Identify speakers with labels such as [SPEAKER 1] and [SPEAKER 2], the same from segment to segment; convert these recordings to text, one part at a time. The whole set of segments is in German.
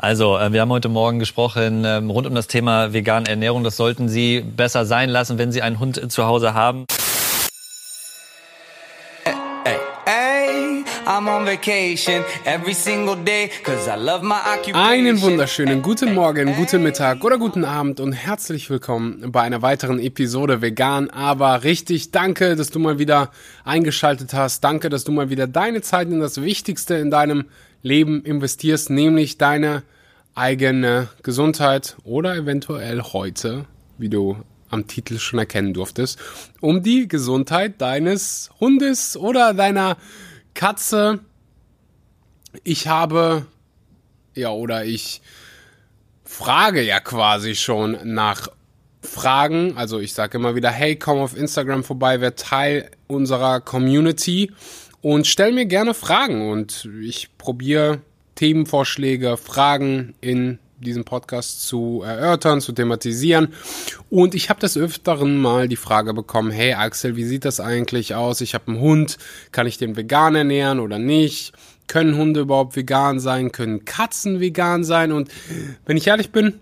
[SPEAKER 1] Also, äh, wir haben heute Morgen gesprochen ähm, rund um das Thema vegane Ernährung. Das sollten Sie besser sein lassen, wenn Sie einen Hund zu Hause haben.
[SPEAKER 2] Einen wunderschönen guten Morgen, guten Mittag oder guten Abend und herzlich willkommen bei einer weiteren Episode Vegan, aber richtig. Danke, dass du mal wieder eingeschaltet hast. Danke, dass du mal wieder deine Zeit in das Wichtigste in deinem Leben investierst, nämlich deine eigene Gesundheit oder eventuell heute, wie du am Titel schon erkennen durftest, um die Gesundheit deines Hundes oder deiner Katze. Ich habe, ja, oder ich frage ja quasi schon nach Fragen. Also ich sage immer wieder, hey, komm auf Instagram vorbei, wer Teil unserer Community und stell mir gerne Fragen und ich probiere Themenvorschläge, Fragen in diesem Podcast zu erörtern, zu thematisieren. Und ich habe des Öfteren mal die Frage bekommen, hey Axel, wie sieht das eigentlich aus? Ich habe einen Hund, kann ich den vegan ernähren oder nicht? Können Hunde überhaupt vegan sein? Können Katzen vegan sein? Und wenn ich ehrlich bin,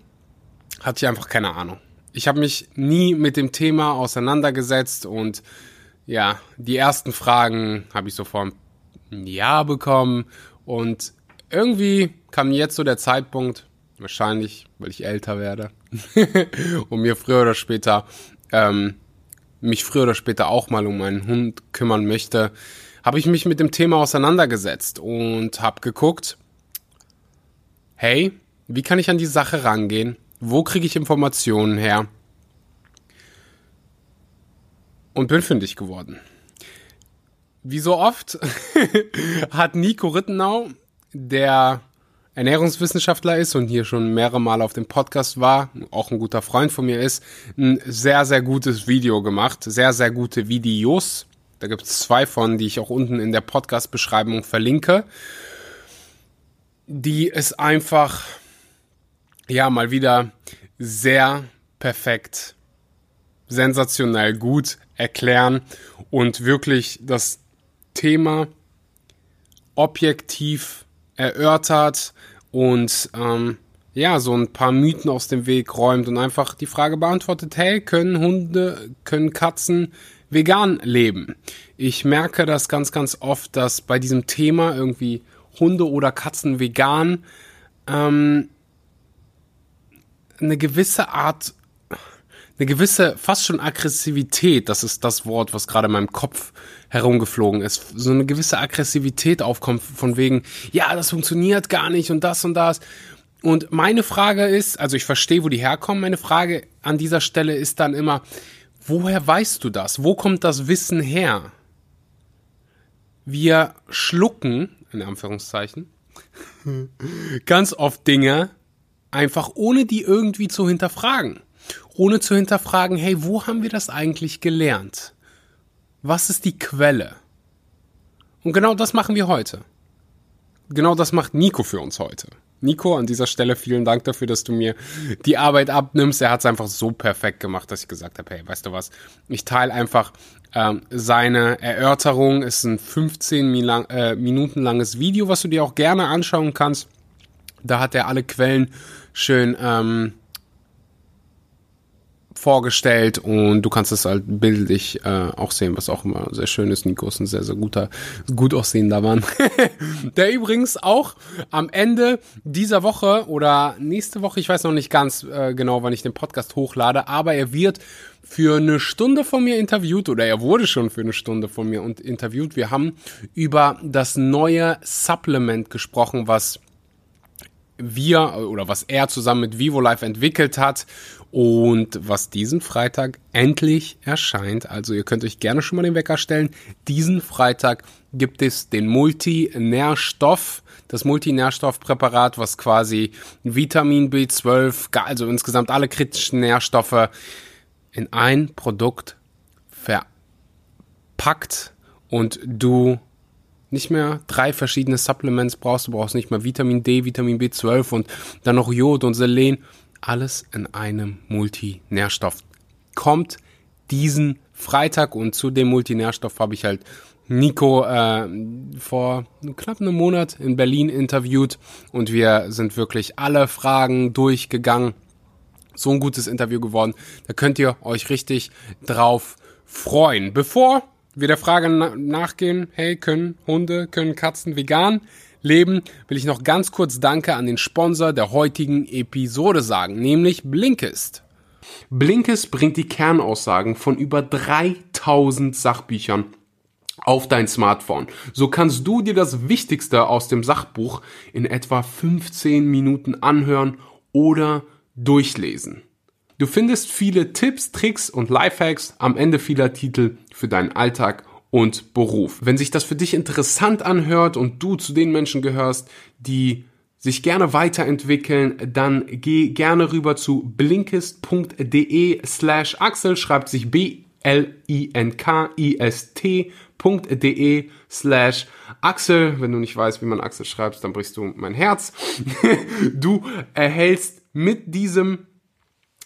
[SPEAKER 2] hatte ich einfach keine Ahnung. Ich habe mich nie mit dem Thema auseinandergesetzt und ja, die ersten Fragen habe ich so vor einem Jahr bekommen und irgendwie kam jetzt so der Zeitpunkt, wahrscheinlich, weil ich älter werde und mir früher oder später ähm, mich früher oder später auch mal um einen Hund kümmern möchte, habe ich mich mit dem Thema auseinandergesetzt und habe geguckt, hey, wie kann ich an die Sache rangehen? Wo kriege ich Informationen her? Und bin fündig geworden. Wie so oft hat Nico Rittenau, der Ernährungswissenschaftler ist und hier schon mehrere Mal auf dem Podcast war, auch ein guter Freund von mir ist, ein sehr, sehr gutes Video gemacht. Sehr, sehr gute Videos. Da gibt es zwei von, die ich auch unten in der Podcast-Beschreibung verlinke. Die es einfach, ja, mal wieder sehr perfekt sensationell gut erklären und wirklich das Thema objektiv erörtert und ähm, ja, so ein paar Mythen aus dem Weg räumt und einfach die Frage beantwortet, hey, können Hunde, können Katzen vegan leben? Ich merke das ganz, ganz oft, dass bei diesem Thema irgendwie Hunde oder Katzen vegan ähm, eine gewisse Art eine gewisse, fast schon Aggressivität, das ist das Wort, was gerade in meinem Kopf herumgeflogen ist, so eine gewisse Aggressivität aufkommt von wegen, ja, das funktioniert gar nicht und das und das. Und meine Frage ist, also ich verstehe, wo die herkommen, meine Frage an dieser Stelle ist dann immer, woher weißt du das? Wo kommt das Wissen her? Wir schlucken, in Anführungszeichen, ganz oft Dinge einfach ohne die irgendwie zu hinterfragen ohne zu hinterfragen, hey, wo haben wir das eigentlich gelernt? Was ist die Quelle? Und genau das machen wir heute. Genau das macht Nico für uns heute. Nico, an dieser Stelle vielen Dank dafür, dass du mir die Arbeit abnimmst. Er hat es einfach so perfekt gemacht, dass ich gesagt habe, hey, weißt du was, ich teile einfach ähm, seine Erörterung. Es ist ein 15 äh, Minuten langes Video, was du dir auch gerne anschauen kannst. Da hat er alle Quellen schön ähm, vorgestellt und du kannst es halt bildlich äh, auch sehen, was auch immer sehr schön ist. Nico ist ein sehr, sehr guter, gut aussehender Mann. Der übrigens auch am Ende dieser Woche oder nächste Woche, ich weiß noch nicht ganz äh, genau, wann ich den Podcast hochlade, aber er wird für eine Stunde von mir interviewt oder er wurde schon für eine Stunde von mir interviewt. Wir haben über das neue Supplement gesprochen, was wir oder was er zusammen mit Vivo Life entwickelt hat und was diesen Freitag endlich erscheint. Also ihr könnt euch gerne schon mal den Wecker stellen. Diesen Freitag gibt es den Multinährstoff, das Multinährstoffpräparat, was quasi Vitamin B12, also insgesamt alle kritischen Nährstoffe in ein Produkt verpackt und du nicht mehr drei verschiedene Supplements brauchst. Du brauchst nicht mehr Vitamin D, Vitamin B12 und dann noch Jod und Selen. Alles in einem Multinährstoff. Kommt diesen Freitag und zu dem Multinährstoff habe ich halt Nico äh, vor knapp einem Monat in Berlin interviewt und wir sind wirklich alle Fragen durchgegangen. So ein gutes Interview geworden. Da könnt ihr euch richtig drauf freuen. Bevor wir der Frage na nachgehen, hey, können Hunde, können Katzen vegan leben, will ich noch ganz kurz Danke an den Sponsor der heutigen Episode sagen, nämlich Blinkist. Blinkist bringt die Kernaussagen von über 3000 Sachbüchern auf dein Smartphone. So kannst du dir das Wichtigste aus dem Sachbuch in etwa 15 Minuten anhören oder durchlesen. Du findest viele Tipps, Tricks und Lifehacks am Ende vieler Titel für deinen Alltag und Beruf. Wenn sich das für dich interessant anhört und du zu den Menschen gehörst, die sich gerne weiterentwickeln, dann geh gerne rüber zu blinkist.de slash Axel, schreibt sich B-L-I-N-K-I-S-T.de slash Axel. Wenn du nicht weißt, wie man Axel schreibst, dann brichst du mein Herz. du erhältst mit diesem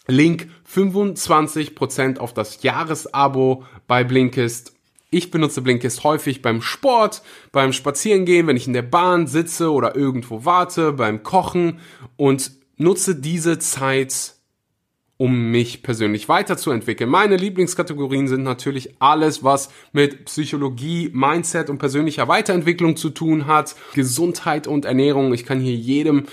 [SPEAKER 2] Link 25% auf das Jahresabo bei Blinkist ich benutze Blinkist häufig beim Sport, beim Spazierengehen, wenn ich in der Bahn sitze oder irgendwo warte, beim Kochen und nutze diese Zeit, um mich persönlich weiterzuentwickeln. Meine Lieblingskategorien sind natürlich alles, was mit Psychologie, Mindset und persönlicher Weiterentwicklung zu tun hat, Gesundheit und Ernährung. Ich kann hier jedem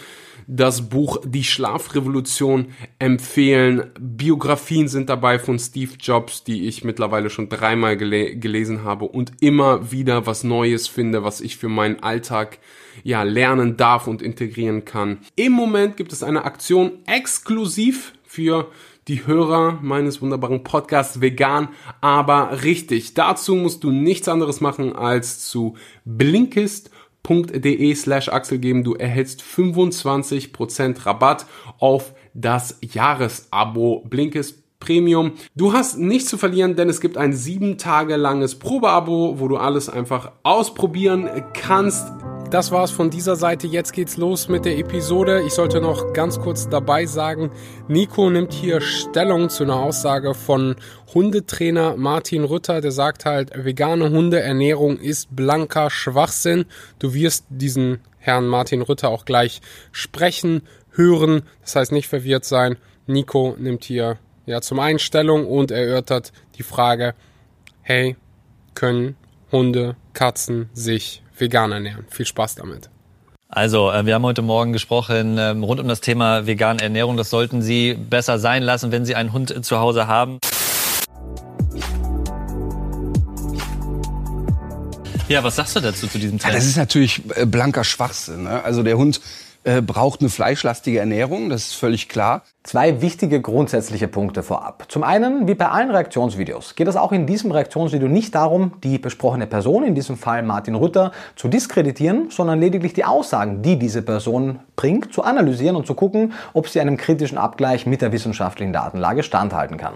[SPEAKER 2] das Buch Die Schlafrevolution empfehlen. Biografien sind dabei von Steve Jobs, die ich mittlerweile schon dreimal gele gelesen habe und immer wieder was Neues finde, was ich für meinen Alltag ja lernen darf und integrieren kann. Im Moment gibt es eine Aktion exklusiv für die Hörer meines wunderbaren Podcasts vegan, aber richtig. Dazu musst du nichts anderes machen als zu Blinkist blinkist.de slash Axel. Du erhältst 25% Rabatt auf das Jahresabo Blinkist Premium. Du hast nichts zu verlieren, denn es gibt ein sieben Tage langes Probeabo, wo du alles einfach ausprobieren kannst. Das war's von dieser Seite. Jetzt geht's los mit der Episode. Ich sollte noch ganz kurz dabei sagen, Nico nimmt hier Stellung zu einer Aussage von Hundetrainer Martin Rütter. Der sagt halt, vegane Hundeernährung ist blanker Schwachsinn. Du wirst diesen Herrn Martin Rütter auch gleich sprechen, hören. Das heißt nicht verwirrt sein. Nico nimmt hier ja zum einen Stellung und erörtert die Frage, hey, können Hunde, Katzen sich vegan ernähren. Viel Spaß damit.
[SPEAKER 1] Also, äh, wir haben heute Morgen gesprochen ähm, rund um das Thema vegane Ernährung. Das sollten Sie besser sein lassen, wenn Sie einen Hund zu Hause haben. Ja, was sagst du dazu zu diesem Trend?
[SPEAKER 3] Ja, das ist natürlich äh, blanker Schwachsinn. Ne? Also der Hund äh, braucht eine fleischlastige Ernährung, das ist völlig klar.
[SPEAKER 4] Zwei wichtige grundsätzliche Punkte vorab. Zum einen, wie bei allen Reaktionsvideos, geht es auch in diesem Reaktionsvideo nicht darum, die besprochene Person, in diesem Fall Martin Rütter, zu diskreditieren, sondern lediglich die Aussagen, die diese Person bringt, zu analysieren und zu gucken, ob sie einem kritischen Abgleich mit der wissenschaftlichen Datenlage standhalten kann.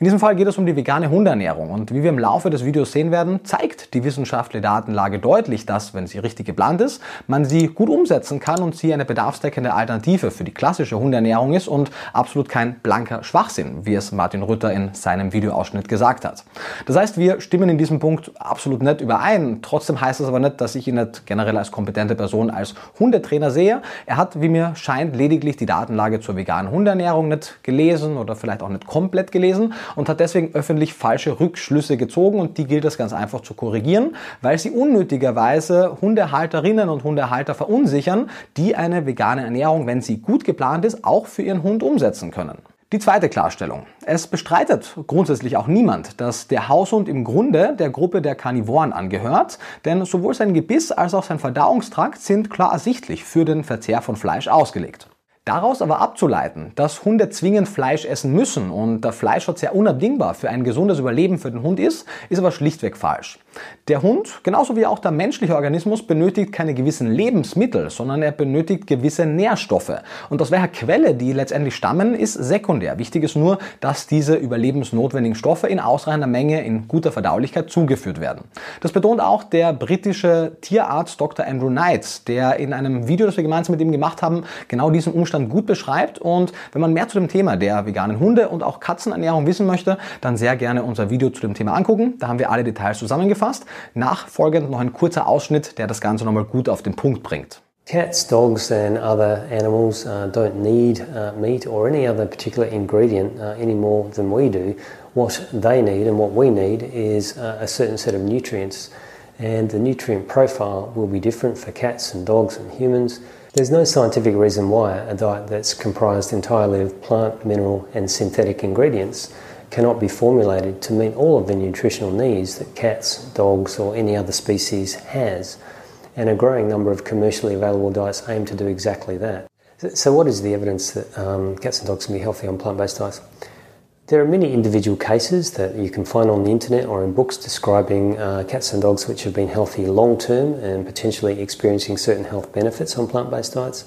[SPEAKER 4] In diesem Fall geht es um die vegane Hundeernährung und wie wir im Laufe des Videos sehen werden, zeigt die wissenschaftliche Datenlage deutlich, dass, wenn sie richtig geplant ist, man sie gut umsetzen kann und sie eine bedarfsdeckende Alternative für die klassische Hundeernährung ist und absolut kein blanker Schwachsinn, wie es Martin Rütter in seinem Videoausschnitt gesagt hat. Das heißt, wir stimmen in diesem Punkt absolut nicht überein. Trotzdem heißt das aber nicht, dass ich ihn nicht generell als kompetente Person als Hundetrainer sehe. Er hat, wie mir scheint, lediglich die Datenlage zur veganen Hundeernährung nicht gelesen oder vielleicht auch nicht komplett gelesen und hat deswegen öffentlich falsche Rückschlüsse gezogen und die gilt es ganz einfach zu korrigieren, weil sie unnötigerweise Hundehalterinnen und Hundehalter verunsichern, die eine vegane Ernährung, wenn sie gut geplant ist, auch für ihren Hund umsetzen können. Die zweite Klarstellung. Es bestreitet grundsätzlich auch niemand, dass der Haushund im Grunde der Gruppe der Karnivoren angehört, denn sowohl sein Gebiss als auch sein Verdauungstrakt sind klar ersichtlich für den Verzehr von Fleisch ausgelegt. Daraus aber abzuleiten, dass Hunde zwingend Fleisch essen müssen und der Fleischschutz sehr unabdingbar für ein gesundes Überleben für den Hund ist, ist aber schlichtweg falsch. Der Hund, genauso wie auch der menschliche Organismus, benötigt keine gewissen Lebensmittel, sondern er benötigt gewisse Nährstoffe. Und aus welcher Quelle die letztendlich stammen, ist sekundär. Wichtig ist nur, dass diese überlebensnotwendigen Stoffe in ausreichender Menge in guter Verdaulichkeit zugeführt werden. Das betont auch der britische Tierarzt Dr. Andrew Knight, der in einem Video, das wir gemeinsam mit ihm gemacht haben, genau diesen Umstand Zustand gut beschreibt. Und wenn man mehr zu dem Thema der veganen Hunde und auch Katzenernährung wissen möchte, dann sehr gerne unser Video zu dem Thema angucken. Da haben wir alle Details zusammengefasst. Nachfolgend noch ein kurzer Ausschnitt, der das Ganze nochmal gut auf den Punkt bringt.
[SPEAKER 5] Cats, dogs, and other animals uh, don't need uh, meat or any other particular ingredient uh, any more than we do. What they need and what we need is uh, a certain set of nutrients, and the nutrient profile will be different for cats and dogs and humans. There's no scientific reason why a diet that's comprised entirely of plant, mineral, and synthetic ingredients cannot be formulated to meet all of the nutritional needs that cats, dogs, or any other species has. And a growing number of commercially available diets aim to do exactly that. So, what is the evidence that um, cats and dogs can be healthy on plant based diets? There are many individual cases that you can find on the internet or in books describing uh, cats and dogs which have been healthy long term and potentially experiencing certain health benefits on plant based diets.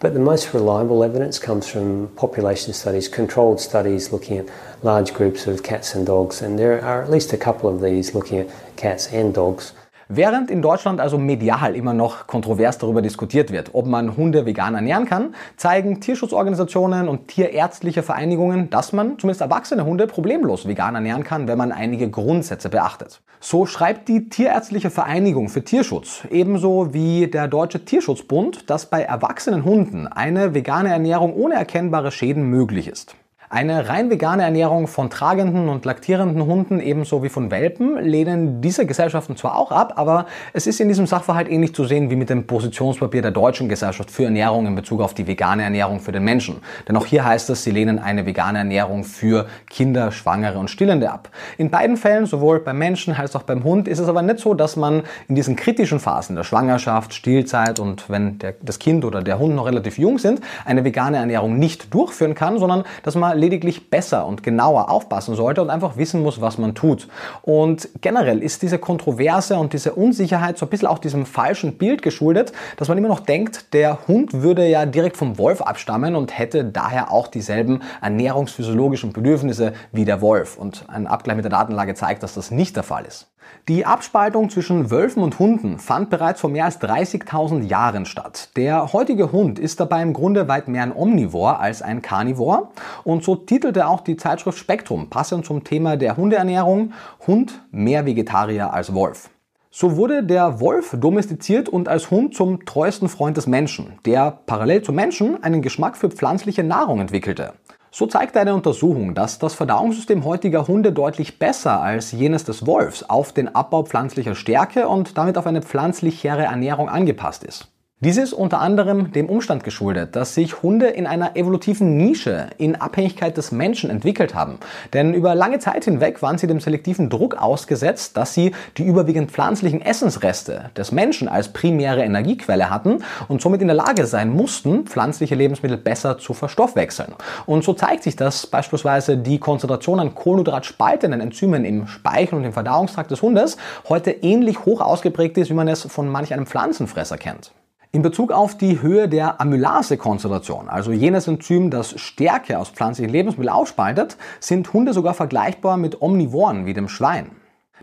[SPEAKER 5] But the most reliable evidence comes from population studies, controlled studies looking at large groups of cats and dogs, and there are at least a couple of these looking at cats and dogs.
[SPEAKER 4] Während in Deutschland also medial immer noch kontrovers darüber diskutiert wird, ob man Hunde vegan ernähren kann, zeigen Tierschutzorganisationen und tierärztliche Vereinigungen, dass man zumindest erwachsene Hunde problemlos vegan ernähren kann, wenn man einige Grundsätze beachtet. So schreibt die Tierärztliche Vereinigung für Tierschutz, ebenso wie der Deutsche Tierschutzbund, dass bei erwachsenen Hunden eine vegane Ernährung ohne erkennbare Schäden möglich ist. Eine rein vegane Ernährung von tragenden und laktierenden Hunden ebenso wie von Welpen lehnen diese Gesellschaften zwar auch ab, aber es ist in diesem Sachverhalt ähnlich zu sehen wie mit dem Positionspapier der Deutschen Gesellschaft für Ernährung in Bezug auf die vegane Ernährung für den Menschen. Denn auch hier heißt es, sie lehnen eine vegane Ernährung für Kinder, Schwangere und Stillende ab. In beiden Fällen, sowohl beim Menschen als auch beim Hund, ist es aber nicht so, dass man in diesen kritischen Phasen der Schwangerschaft, Stillzeit und wenn der, das Kind oder der Hund noch relativ jung sind, eine vegane Ernährung nicht durchführen kann, sondern dass man lediglich besser und genauer aufpassen sollte und einfach wissen muss, was man tut. Und generell ist diese Kontroverse und diese Unsicherheit so ein bisschen auch diesem falschen Bild geschuldet, dass man immer noch denkt, der Hund würde ja direkt vom Wolf abstammen und hätte daher auch dieselben ernährungsphysiologischen Bedürfnisse wie der Wolf. Und ein Abgleich mit der Datenlage zeigt, dass das nicht der Fall ist. Die Abspaltung zwischen Wölfen und Hunden fand bereits vor mehr als 30.000 Jahren statt. Der heutige Hund ist dabei im Grunde weit mehr ein Omnivor als ein Carnivor und so titelte auch die Zeitschrift Spektrum passend zum Thema der Hundeernährung Hund mehr Vegetarier als Wolf. So wurde der Wolf domestiziert und als Hund zum treuesten Freund des Menschen, der parallel zum Menschen einen Geschmack für pflanzliche Nahrung entwickelte. So zeigt eine Untersuchung, dass das Verdauungssystem heutiger Hunde deutlich besser als jenes des Wolfs auf den Abbau pflanzlicher Stärke und damit auf eine pflanzlichere Ernährung angepasst ist. Dies ist unter anderem dem Umstand geschuldet, dass sich Hunde in einer evolutiven Nische in Abhängigkeit des Menschen entwickelt haben. Denn über lange Zeit hinweg waren sie dem selektiven Druck ausgesetzt, dass sie die überwiegend pflanzlichen Essensreste des Menschen als primäre Energiequelle hatten und somit in der Lage sein mussten, pflanzliche Lebensmittel besser zu verstoffwechseln. Und so zeigt sich, dass beispielsweise die Konzentration an Kohlenhydratspaltenden Enzymen im Speichel und im Verdauungstrakt des Hundes heute ähnlich hoch ausgeprägt ist, wie man es von manch einem Pflanzenfresser kennt. In Bezug auf die Höhe der Amylase-Konzentration, also jenes Enzym, das Stärke aus pflanzlichen Lebensmitteln aufspaltet, sind Hunde sogar vergleichbar mit Omnivoren wie dem Schwein.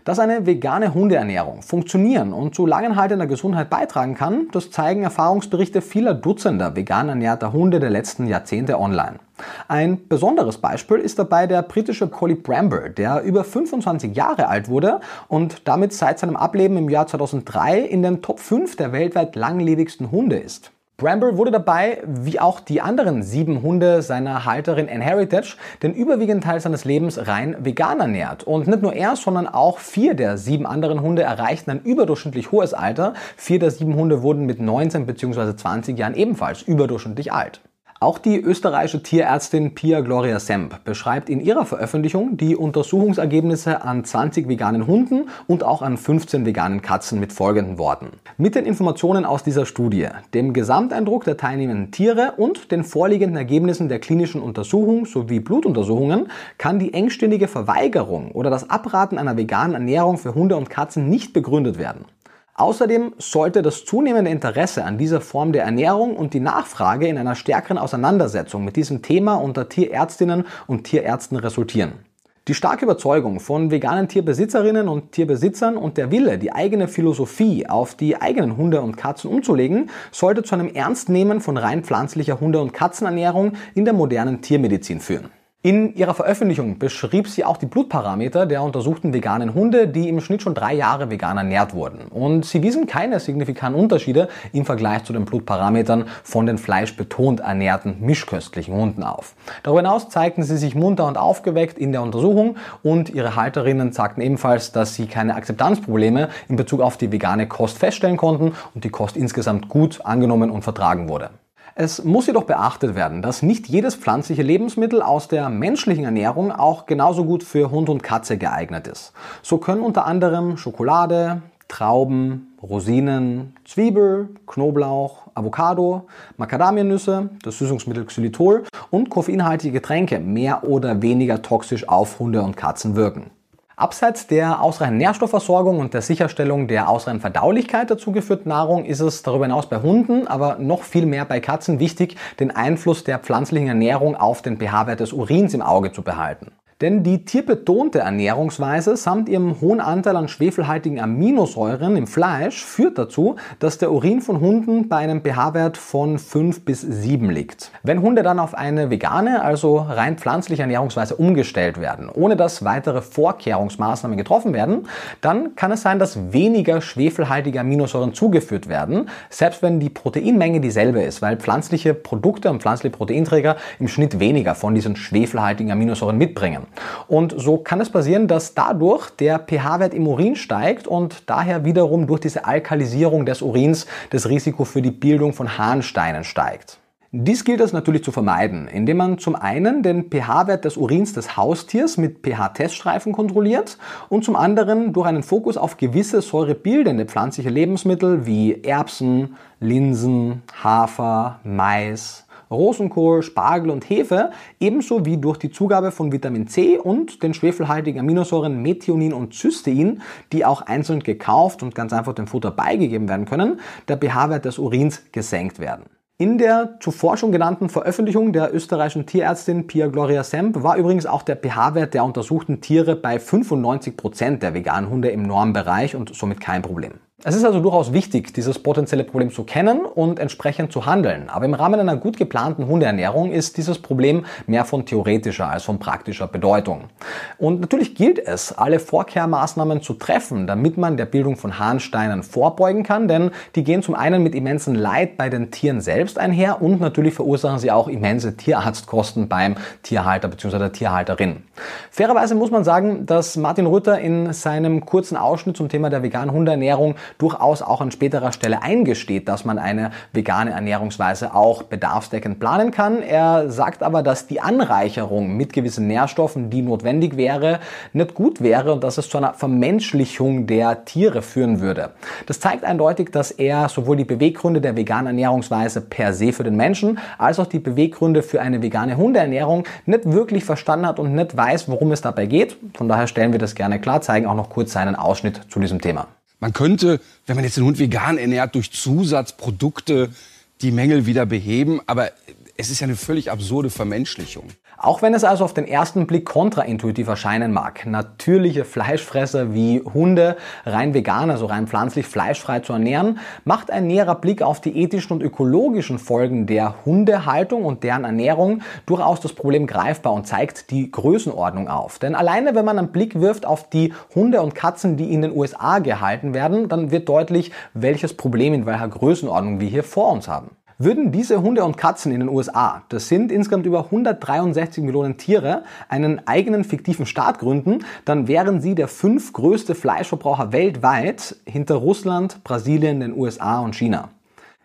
[SPEAKER 4] Dass eine vegane Hundeernährung funktionieren und zu langanhaltender Gesundheit beitragen kann, das zeigen Erfahrungsberichte vieler Dutzender vegan ernährter Hunde der letzten Jahrzehnte online. Ein besonderes Beispiel ist dabei der britische Collie Bramble, der über 25 Jahre alt wurde und damit seit seinem Ableben im Jahr 2003 in den Top 5 der weltweit langlebigsten Hunde ist. Bramble wurde dabei, wie auch die anderen sieben Hunde seiner Halterin Anne Heritage, den überwiegenden Teil seines Lebens rein vegan ernährt. Und nicht nur er, sondern auch vier der sieben anderen Hunde erreichten ein überdurchschnittlich hohes Alter. Vier der sieben Hunde wurden mit 19 bzw. 20 Jahren ebenfalls überdurchschnittlich alt. Auch die österreichische Tierärztin Pia Gloria Semp beschreibt in ihrer Veröffentlichung die Untersuchungsergebnisse an 20 veganen Hunden und auch an 15 veganen Katzen mit folgenden Worten. Mit den Informationen aus dieser Studie, dem Gesamteindruck der teilnehmenden Tiere und den vorliegenden Ergebnissen der klinischen Untersuchung sowie Blutuntersuchungen kann die engständige Verweigerung oder das Abraten einer veganen Ernährung für Hunde und Katzen nicht begründet werden. Außerdem sollte das zunehmende Interesse an dieser Form der Ernährung und die Nachfrage in einer stärkeren Auseinandersetzung mit diesem Thema unter Tierärztinnen und Tierärzten resultieren. Die starke Überzeugung von veganen Tierbesitzerinnen und Tierbesitzern und der Wille, die eigene Philosophie auf die eigenen Hunde und Katzen umzulegen, sollte zu einem Ernstnehmen von rein pflanzlicher Hunde- und Katzenernährung in der modernen Tiermedizin führen. In ihrer Veröffentlichung beschrieb sie auch die Blutparameter der untersuchten veganen Hunde, die im Schnitt schon drei Jahre vegan ernährt wurden. Und sie wiesen keine signifikanten Unterschiede im Vergleich zu den Blutparametern von den fleischbetont ernährten mischköstlichen Hunden auf. Darüber hinaus zeigten sie sich munter und aufgeweckt in der Untersuchung und ihre Halterinnen sagten ebenfalls, dass sie keine Akzeptanzprobleme in Bezug auf die vegane Kost feststellen konnten und die Kost insgesamt gut angenommen und vertragen wurde. Es muss jedoch beachtet werden, dass nicht jedes pflanzliche Lebensmittel aus der menschlichen Ernährung auch genauso gut für Hund und Katze geeignet ist. So können unter anderem Schokolade, Trauben, Rosinen, Zwiebel, Knoblauch, Avocado, Macadamianüsse, das Süßungsmittel Xylitol und koffeinhaltige Getränke mehr oder weniger toxisch auf Hunde und Katzen wirken. Abseits der ausreichenden Nährstoffversorgung und der Sicherstellung der ausreichenden Verdaulichkeit der zugeführten Nahrung ist es darüber hinaus bei Hunden, aber noch viel mehr bei Katzen wichtig, den Einfluss der pflanzlichen Ernährung auf den pH-Wert des Urins im Auge zu behalten. Denn die tierbetonte Ernährungsweise samt ihrem hohen Anteil an schwefelhaltigen Aminosäuren im Fleisch führt dazu, dass der Urin von Hunden bei einem pH-Wert von 5 bis 7 liegt. Wenn Hunde dann auf eine vegane, also rein pflanzliche Ernährungsweise umgestellt werden, ohne dass weitere Vorkehrungsmaßnahmen getroffen werden, dann kann es sein, dass weniger schwefelhaltige Aminosäuren zugeführt werden, selbst wenn die Proteinmenge dieselbe ist, weil pflanzliche Produkte und pflanzliche Proteinträger im Schnitt weniger von diesen schwefelhaltigen Aminosäuren mitbringen. Und so kann es passieren, dass dadurch der pH-Wert im Urin steigt und daher wiederum durch diese Alkalisierung des Urins das Risiko für die Bildung von Harnsteinen steigt. Dies gilt es natürlich zu vermeiden, indem man zum einen den pH-Wert des Urins des Haustiers mit pH-Teststreifen kontrolliert und zum anderen durch einen Fokus auf gewisse säurebildende pflanzliche Lebensmittel wie Erbsen, Linsen, Hafer, Mais, Rosenkohl, Spargel und Hefe, ebenso wie durch die Zugabe von Vitamin C und den schwefelhaltigen Aminosäuren Methionin und Cystein, die auch einzeln gekauft und ganz einfach dem Futter beigegeben werden können, der pH-Wert des Urins gesenkt werden. In der zuvor schon genannten Veröffentlichung der österreichischen Tierärztin Pia Gloria Semp war übrigens auch der pH-Wert der untersuchten Tiere bei 95 Prozent der veganen Hunde im Normbereich und somit kein Problem. Es ist also durchaus wichtig, dieses potenzielle Problem zu kennen und entsprechend zu handeln. Aber im Rahmen einer gut geplanten Hundeernährung ist dieses Problem mehr von theoretischer als von praktischer Bedeutung. Und natürlich gilt es, alle Vorkehrmaßnahmen zu treffen, damit man der Bildung von Harnsteinen vorbeugen kann, denn die gehen zum einen mit immensen Leid bei den Tieren selbst einher und natürlich verursachen sie auch immense Tierarztkosten beim Tierhalter bzw. der Tierhalterin. Fairerweise muss man sagen, dass Martin Rütter in seinem kurzen Ausschnitt zum Thema der veganen Hundeernährung durchaus auch an späterer Stelle eingesteht, dass man eine vegane Ernährungsweise auch bedarfsdeckend planen kann. Er sagt aber, dass die Anreicherung mit gewissen Nährstoffen, die notwendig wäre, nicht gut wäre und dass es zu einer Vermenschlichung der Tiere führen würde. Das zeigt eindeutig, dass er sowohl die Beweggründe der veganen Ernährungsweise per se für den Menschen als auch die Beweggründe für eine vegane Hundeernährung nicht wirklich verstanden hat und nicht weiß, worum es dabei geht. Von daher stellen wir das gerne klar, zeigen auch noch kurz seinen Ausschnitt zu diesem Thema.
[SPEAKER 3] Man könnte, wenn man jetzt den Hund vegan ernährt, durch Zusatzprodukte die Mängel wieder beheben, aber es ist ja eine völlig absurde Vermenschlichung.
[SPEAKER 4] Auch wenn es also auf den ersten Blick kontraintuitiv erscheinen mag, natürliche Fleischfresser wie Hunde rein vegan, also rein pflanzlich fleischfrei zu ernähren, macht ein näherer Blick auf die ethischen und ökologischen Folgen der Hundehaltung und deren Ernährung durchaus das Problem greifbar und zeigt die Größenordnung auf. Denn alleine wenn man einen Blick wirft auf die Hunde und Katzen, die in den USA gehalten werden, dann wird deutlich, welches Problem in welcher Größenordnung wir hier vor uns haben. Würden diese Hunde und Katzen in den USA, das sind insgesamt über 163 Millionen Tiere, einen eigenen fiktiven Staat gründen, dann wären sie der fünf größte Fleischverbraucher weltweit hinter Russland, Brasilien, den USA und China.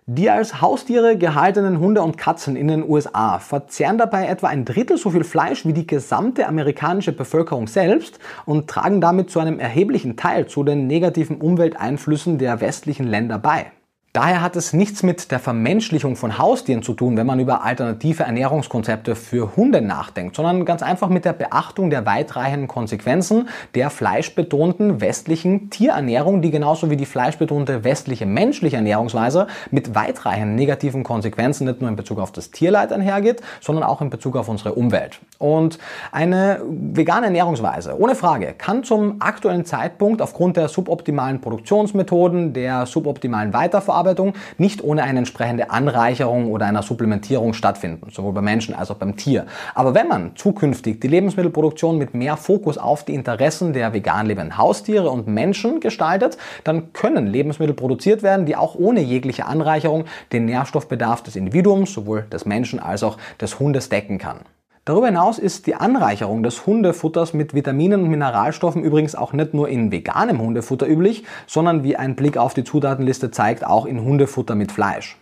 [SPEAKER 4] Die als Haustiere gehaltenen Hunde und Katzen in den USA verzehren dabei etwa ein Drittel so viel Fleisch wie die gesamte amerikanische Bevölkerung selbst und tragen damit zu einem erheblichen Teil zu den negativen Umwelteinflüssen der westlichen Länder bei. Daher hat es nichts mit der Vermenschlichung von Haustieren zu tun, wenn man über alternative Ernährungskonzepte für Hunde nachdenkt, sondern ganz einfach mit der Beachtung der weitreichenden Konsequenzen der fleischbetonten westlichen Tierernährung, die genauso wie die fleischbetonte westliche menschliche Ernährungsweise mit weitreichenden negativen Konsequenzen nicht nur in Bezug auf das Tierleid einhergeht, sondern auch in Bezug auf unsere Umwelt. Und eine vegane Ernährungsweise, ohne Frage, kann zum aktuellen Zeitpunkt aufgrund der suboptimalen Produktionsmethoden, der suboptimalen Weiterverarbeitung Verarbeitung nicht ohne eine entsprechende Anreicherung oder einer Supplementierung stattfinden, sowohl beim Menschen als auch beim Tier. Aber wenn man zukünftig die Lebensmittelproduktion mit mehr Fokus auf die Interessen der vegan lebenden Haustiere und Menschen gestaltet, dann können Lebensmittel produziert werden, die auch ohne jegliche Anreicherung den Nährstoffbedarf des Individuums, sowohl des Menschen als auch des Hundes decken kann. Darüber hinaus ist die Anreicherung des Hundefutters mit Vitaminen und Mineralstoffen übrigens auch nicht nur in veganem Hundefutter üblich, sondern wie ein Blick auf die Zutatenliste zeigt, auch in Hundefutter mit Fleisch.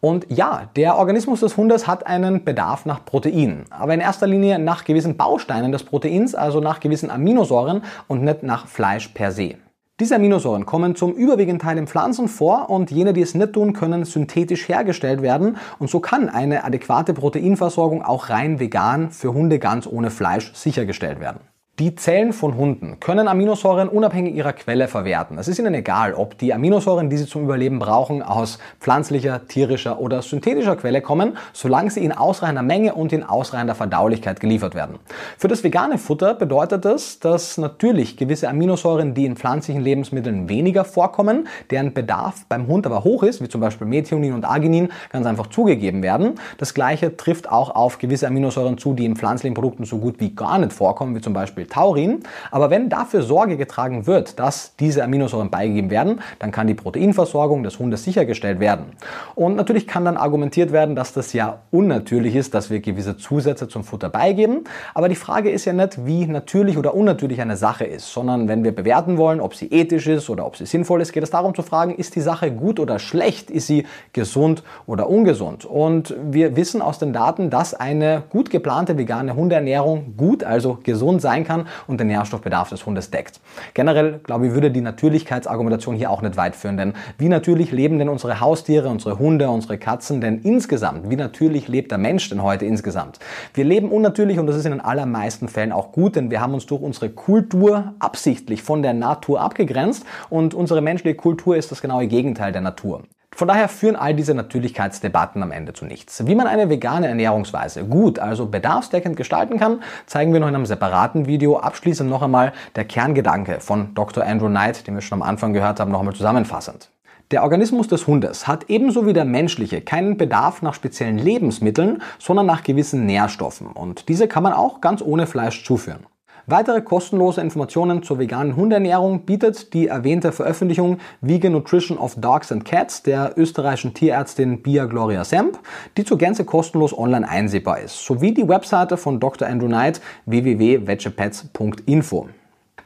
[SPEAKER 4] Und ja, der Organismus des Hundes hat einen Bedarf nach Protein, aber in erster Linie nach gewissen Bausteinen des Proteins, also nach gewissen Aminosäuren und nicht nach Fleisch per se. Diese Aminosäuren kommen zum überwiegenden Teil in Pflanzen vor und jene, die es nicht tun, können synthetisch hergestellt werden und so kann eine adäquate Proteinversorgung auch rein vegan für Hunde ganz ohne Fleisch sichergestellt werden. Die Zellen von Hunden können Aminosäuren unabhängig ihrer Quelle verwerten. Es ist ihnen egal, ob die Aminosäuren, die sie zum Überleben brauchen, aus pflanzlicher, tierischer oder synthetischer Quelle kommen, solange sie in ausreichender Menge und in ausreichender Verdaulichkeit geliefert werden. Für das vegane Futter bedeutet das, dass natürlich gewisse Aminosäuren, die in pflanzlichen Lebensmitteln weniger vorkommen, deren Bedarf beim Hund aber hoch ist, wie zum Beispiel Methionin und Arginin, ganz einfach zugegeben werden. Das gleiche trifft auch auf gewisse Aminosäuren zu, die in pflanzlichen Produkten so gut wie gar nicht vorkommen, wie zum Beispiel Taurin. Aber wenn dafür Sorge getragen wird, dass diese Aminosäuren beigegeben werden, dann kann die Proteinversorgung des Hundes sichergestellt werden. Und natürlich kann dann argumentiert werden, dass das ja unnatürlich ist, dass wir gewisse Zusätze zum Futter beigeben. Aber die Frage ist ja nicht, wie natürlich oder unnatürlich eine Sache ist, sondern wenn wir bewerten wollen, ob sie ethisch ist oder ob sie sinnvoll ist, geht es darum zu fragen, ist die Sache gut oder schlecht? Ist sie gesund oder ungesund? Und wir wissen aus den Daten, dass eine gut geplante vegane Hundeernährung gut, also gesund sein kann kann und den Nährstoffbedarf des Hundes deckt. Generell, glaube ich, würde die Natürlichkeitsargumentation hier auch nicht weit führen, denn wie natürlich leben denn unsere Haustiere, unsere Hunde, unsere Katzen denn insgesamt? Wie natürlich lebt der Mensch denn heute insgesamt? Wir leben unnatürlich und das ist in den allermeisten Fällen auch gut, denn wir haben uns durch unsere Kultur absichtlich von der Natur abgegrenzt und unsere menschliche Kultur ist das genaue Gegenteil der Natur. Von daher führen all diese Natürlichkeitsdebatten am Ende zu nichts. Wie man eine vegane Ernährungsweise gut, also bedarfsdeckend gestalten kann, zeigen wir noch in einem separaten Video. Abschließend noch einmal der Kerngedanke von Dr. Andrew Knight, den wir schon am Anfang gehört haben, noch einmal zusammenfassend. Der Organismus des Hundes hat ebenso wie der menschliche keinen Bedarf nach speziellen Lebensmitteln, sondern nach gewissen Nährstoffen. Und diese kann man auch ganz ohne Fleisch zuführen. Weitere kostenlose Informationen zur veganen Hundeernährung bietet die erwähnte Veröffentlichung Vegan Nutrition of Dogs and Cats der österreichischen Tierärztin Bia Gloria Semp, die zur Gänze kostenlos online einsehbar ist, sowie die Webseite von Dr. Andrew Knight www.vegepets.info.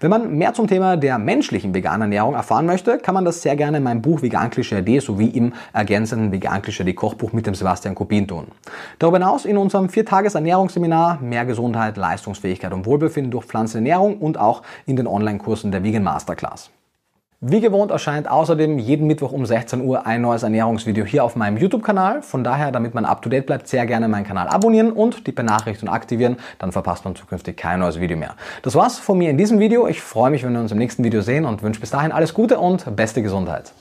[SPEAKER 4] Wenn man mehr zum Thema der menschlichen veganen Ernährung erfahren möchte, kann man das sehr gerne in meinem Buch Vegan Klischee AD sowie im ergänzenden Vegan Klischee Kochbuch mit dem Sebastian Kubin tun. Darüber hinaus in unserem viertages Ernährungsseminar mehr Gesundheit, Leistungsfähigkeit und Wohlbefinden durch Pflanzenernährung und auch in den Online-Kursen der Vegan Masterclass. Wie gewohnt erscheint außerdem jeden Mittwoch um 16 Uhr ein neues Ernährungsvideo hier auf meinem YouTube-Kanal. Von daher, damit man up to date bleibt, sehr gerne meinen Kanal abonnieren und die Benachrichtigung aktivieren. Dann verpasst man zukünftig kein neues Video mehr. Das war's von mir in diesem Video. Ich freue mich, wenn wir uns im nächsten Video sehen und wünsche bis dahin alles Gute und beste Gesundheit.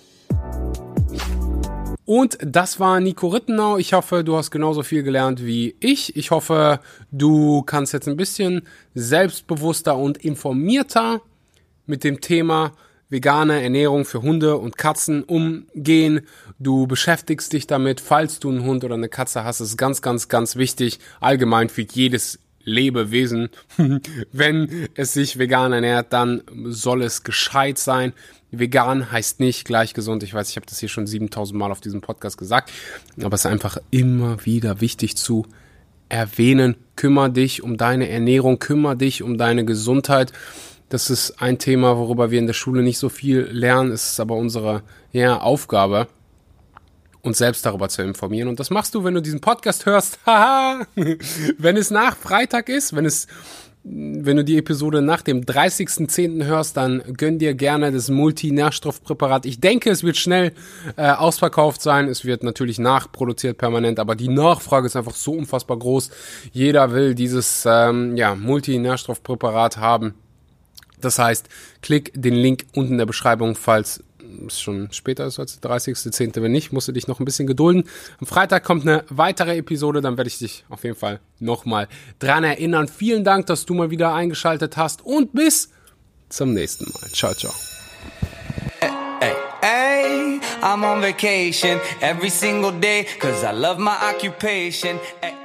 [SPEAKER 2] Und das war Nico Rittenau. Ich hoffe, du hast genauso viel gelernt wie ich. Ich hoffe, du kannst jetzt ein bisschen selbstbewusster und informierter mit dem Thema vegane Ernährung für Hunde und Katzen umgehen. Du beschäftigst dich damit, falls du einen Hund oder eine Katze hast. Ist ganz, ganz, ganz wichtig. Allgemein für jedes Lebewesen. Wenn es sich vegan ernährt, dann soll es gescheit sein. Vegan heißt nicht gleich gesund. Ich weiß, ich habe das hier schon 7000 Mal auf diesem Podcast gesagt. Aber es ist einfach immer wieder wichtig zu erwähnen. Kümmer dich um deine Ernährung, kümmer dich um deine Gesundheit. Das ist ein Thema, worüber wir in der Schule nicht so viel lernen. Es ist aber unsere ja, Aufgabe, uns selbst darüber zu informieren. Und das machst du, wenn du diesen Podcast hörst. Haha! wenn es nach Freitag ist, wenn es wenn du die Episode nach dem 30.10. hörst, dann gönn dir gerne das Multinährstoffpräparat. Ich denke, es wird schnell äh, ausverkauft sein. Es wird natürlich nachproduziert permanent, aber die Nachfrage ist einfach so unfassbar groß. Jeder will dieses ähm, ja, Multinährstoffpräparat haben. Das heißt, klick den Link unten in der Beschreibung, falls es schon später ist als der 30.10. Wenn nicht, musst du dich noch ein bisschen gedulden. Am Freitag kommt eine weitere Episode, dann werde ich dich auf jeden Fall nochmal dran erinnern. Vielen Dank, dass du mal wieder eingeschaltet hast und bis zum nächsten Mal. Ciao, ciao.
[SPEAKER 6] Hey, I'm on vacation every single day, cause I love my occupation. Hey.